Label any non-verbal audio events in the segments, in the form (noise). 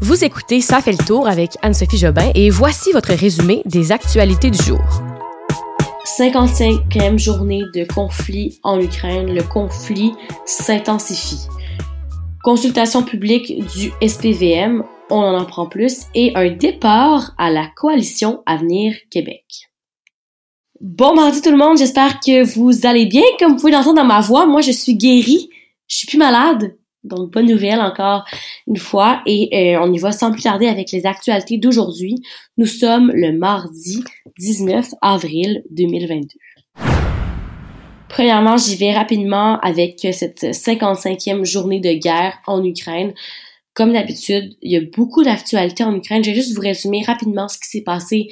Vous écoutez Ça fait le tour avec Anne-Sophie Jobin et voici votre résumé des actualités du jour. 55e journée de conflit en Ukraine. Le conflit s'intensifie. Consultation publique du SPVM, on en apprend plus, et un départ à la coalition Avenir Québec. Bon mardi tout le monde, j'espère que vous allez bien. Comme vous pouvez l'entendre dans ma voix, moi je suis guérie, je suis plus malade. Donc, bonne nouvelle encore une fois. Et euh, on y va sans plus tarder avec les actualités d'aujourd'hui. Nous sommes le mardi 19 avril 2022. Premièrement, j'y vais rapidement avec cette 55e journée de guerre en Ukraine. Comme d'habitude, il y a beaucoup d'actualités en Ukraine. Je vais juste vous résumer rapidement ce qui s'est passé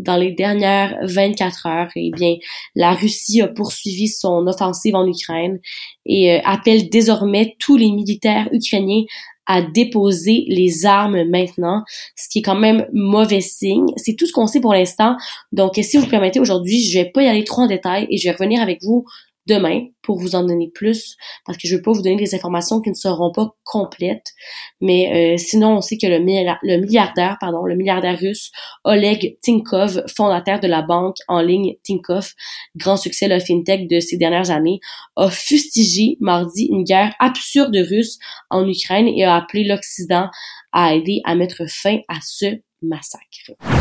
dans les dernières 24 heures, eh bien, la Russie a poursuivi son offensive en Ukraine et euh, appelle désormais tous les militaires ukrainiens à déposer les armes maintenant, ce qui est quand même mauvais signe. C'est tout ce qu'on sait pour l'instant. Donc, si vous permettez, aujourd'hui, je vais pas y aller trop en détail et je vais revenir avec vous demain pour vous en donner plus parce que je veux pas vous donner des informations qui ne seront pas complètes. Mais euh, sinon, on sait que le, milliardaire, pardon, le milliardaire russe Oleg Tinkov, fondateur de la banque en ligne Tinkoff, grand succès le fintech de ces dernières années, a fustigé mardi une guerre absurde russe en Ukraine et a appelé l'Occident à aider à mettre fin à ce massacre.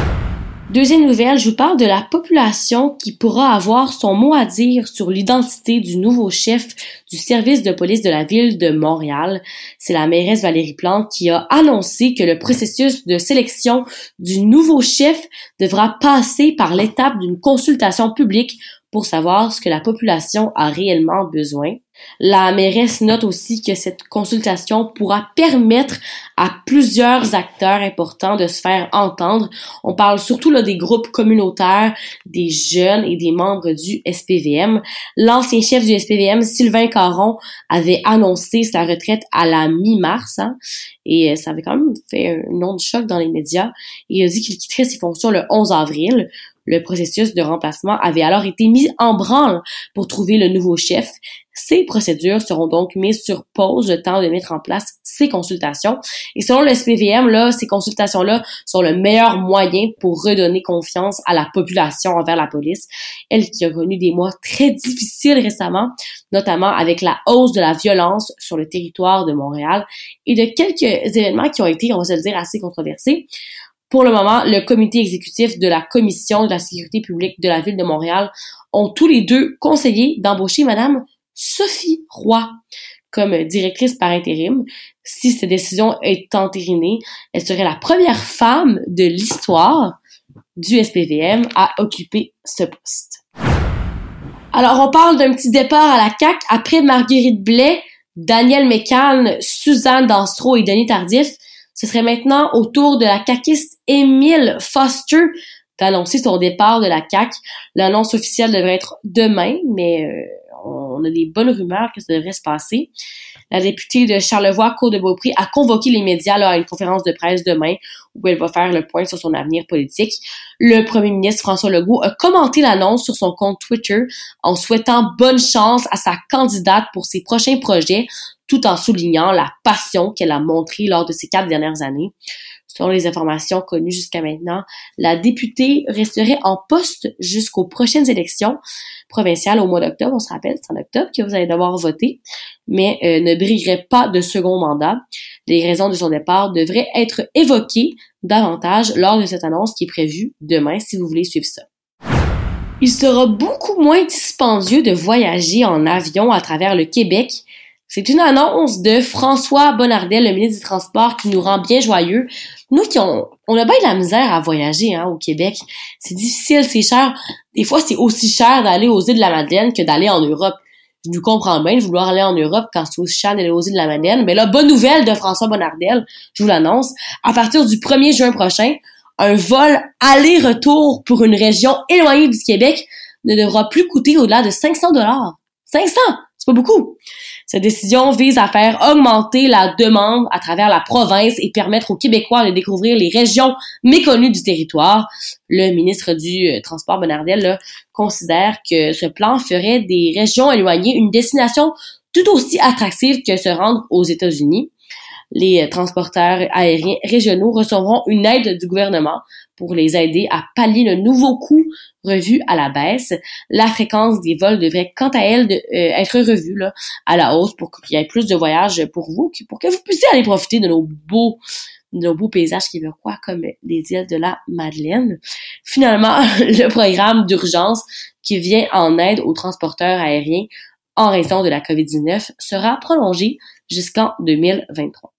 Deuxième nouvelle, je vous parle de la population qui pourra avoir son mot à dire sur l'identité du nouveau chef du service de police de la ville de Montréal. C'est la mairesse Valérie Plante qui a annoncé que le processus de sélection du nouveau chef devra passer par l'étape d'une consultation publique pour savoir ce que la population a réellement besoin. La mairesse note aussi que cette consultation pourra permettre à plusieurs acteurs importants de se faire entendre. On parle surtout là, des groupes communautaires, des jeunes et des membres du SPVM. L'ancien chef du SPVM, Sylvain Caron, avait annoncé sa retraite à la mi-mars hein, et ça avait quand même fait un nom de choc dans les médias. Il a dit qu'il quitterait ses fonctions le 11 avril. Le processus de remplacement avait alors été mis en branle pour trouver le nouveau chef. Ces procédures seront donc mises sur pause le temps de mettre en place ces consultations. Et selon le SPVM, là, ces consultations-là sont le meilleur moyen pour redonner confiance à la population envers la police. Elle qui a connu des mois très difficiles récemment, notamment avec la hausse de la violence sur le territoire de Montréal et de quelques événements qui ont été, on va se le dire, assez controversés. Pour le moment, le comité exécutif de la Commission de la sécurité publique de la Ville de Montréal ont tous les deux conseillé d'embaucher Madame Sophie Roy comme directrice par intérim. Si cette décision est entérinée, elle serait la première femme de l'histoire du SPVM à occuper ce poste. Alors, on parle d'un petit départ à la CAC après Marguerite Blais, Daniel Mécan, Suzanne Danstro et Denis Tardif ce serait maintenant au tour de la caquiste Émile Foster d'annoncer son départ de la CAC. L'annonce officielle devrait être demain, mais euh, on a des bonnes rumeurs que ça devrait se passer. La députée de Charlevoix, Côte de Beaupré, a convoqué les médias à une conférence de presse demain où elle va faire le point sur son avenir politique. Le premier ministre François Legault a commenté l'annonce sur son compte Twitter en souhaitant bonne chance à sa candidate pour ses prochains projets, tout en soulignant la passion qu'elle a montrée lors de ces quatre dernières années. Selon les informations connues jusqu'à maintenant, la députée resterait en poste jusqu'aux prochaines élections provinciales au mois d'octobre. On se rappelle, c'est en octobre que vous allez devoir voter, mais euh, ne brillerait pas de second mandat. Les raisons de son départ devraient être évoquées davantage lors de cette annonce qui est prévue demain si vous voulez suivre ça. Il sera beaucoup moins dispendieux de voyager en avion à travers le Québec c'est une annonce de François Bonnardel, le ministre du Transport, qui nous rend bien joyeux. Nous qui on, on a bien de la misère à voyager hein, au Québec. C'est difficile, c'est cher. Des fois, c'est aussi cher d'aller aux îles de la Madeleine que d'aller en Europe. Je nous comprends bien de vouloir aller en Europe quand c'est aussi cher d'aller aux îles de la Madeleine. Mais là, bonne nouvelle de François Bonnardel, je vous l'annonce. À partir du 1er juin prochain, un vol aller-retour pour une région éloignée du Québec ne devra plus coûter au-delà de 500 dollars. 500! C'est pas beaucoup. Cette décision vise à faire augmenter la demande à travers la province et permettre aux Québécois de découvrir les régions méconnues du territoire. Le ministre du euh, Transport Bonnardel considère que ce plan ferait des régions éloignées une destination tout aussi attractive que se rendre aux États-Unis. Les transporteurs aériens régionaux recevront une aide du gouvernement pour les aider à pallier le nouveau coût revu à la baisse. La fréquence des vols devrait, quant à elle, euh, être revue à la hausse pour qu'il y ait plus de voyages pour vous, pour que vous puissiez aller profiter de nos beaux de nos beaux paysages québécois comme les îles de la Madeleine. Finalement, (laughs) le programme d'urgence qui vient en aide aux transporteurs aériens en raison de la COVID-19 sera prolongé jusqu'en 2023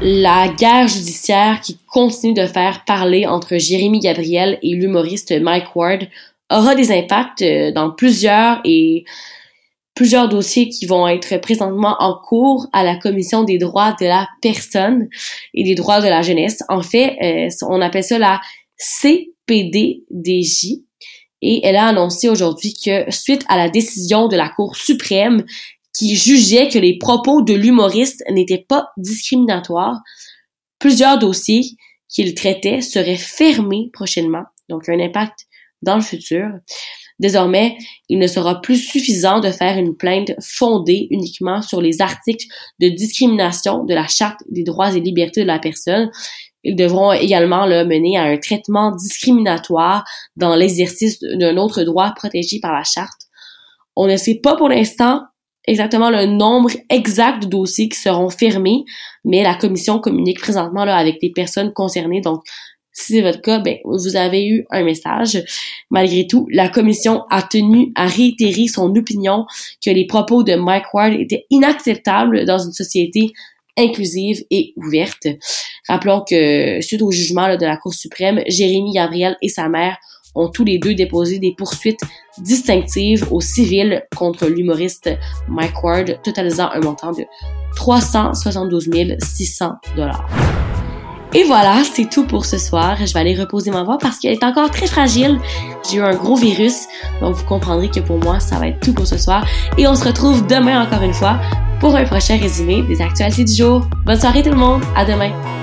la guerre judiciaire qui continue de faire parler entre Jérémy Gabriel et l'humoriste Mike Ward aura des impacts euh, dans plusieurs et plusieurs dossiers qui vont être présentement en cours à la Commission des droits de la personne et des droits de la jeunesse. En fait, euh, on appelle ça la CPDDJ. Et elle a annoncé aujourd'hui que suite à la décision de la Cour suprême qui jugeait que les propos de l'humoriste n'étaient pas discriminatoires, plusieurs dossiers qu'il traitait seraient fermés prochainement, donc un impact dans le futur. Désormais, il ne sera plus suffisant de faire une plainte fondée uniquement sur les articles de discrimination de la Charte des droits et libertés de la personne. Ils devront également le mener à un traitement discriminatoire dans l'exercice d'un autre droit protégé par la Charte. On ne sait pas pour l'instant exactement le nombre exact de dossiers qui seront fermés, mais la commission communique présentement là, avec les personnes concernées. Donc, si c'est votre cas, ben, vous avez eu un message. Malgré tout, la commission a tenu à réitérer son opinion que les propos de Mike Ward étaient inacceptables dans une société inclusive et ouverte. Rappelons que, suite au jugement de la Cour suprême, Jérémy Gabriel et sa mère ont tous les deux déposé des poursuites distinctives au civil contre l'humoriste Mike Ward, totalisant un montant de 372 600 dollars. Et voilà, c'est tout pour ce soir. Je vais aller reposer ma voix parce qu'elle est encore très fragile. J'ai eu un gros virus, donc vous comprendrez que pour moi, ça va être tout pour ce soir. Et on se retrouve demain encore une fois pour un prochain résumé des actualités du jour. Bonne soirée tout le monde, à demain.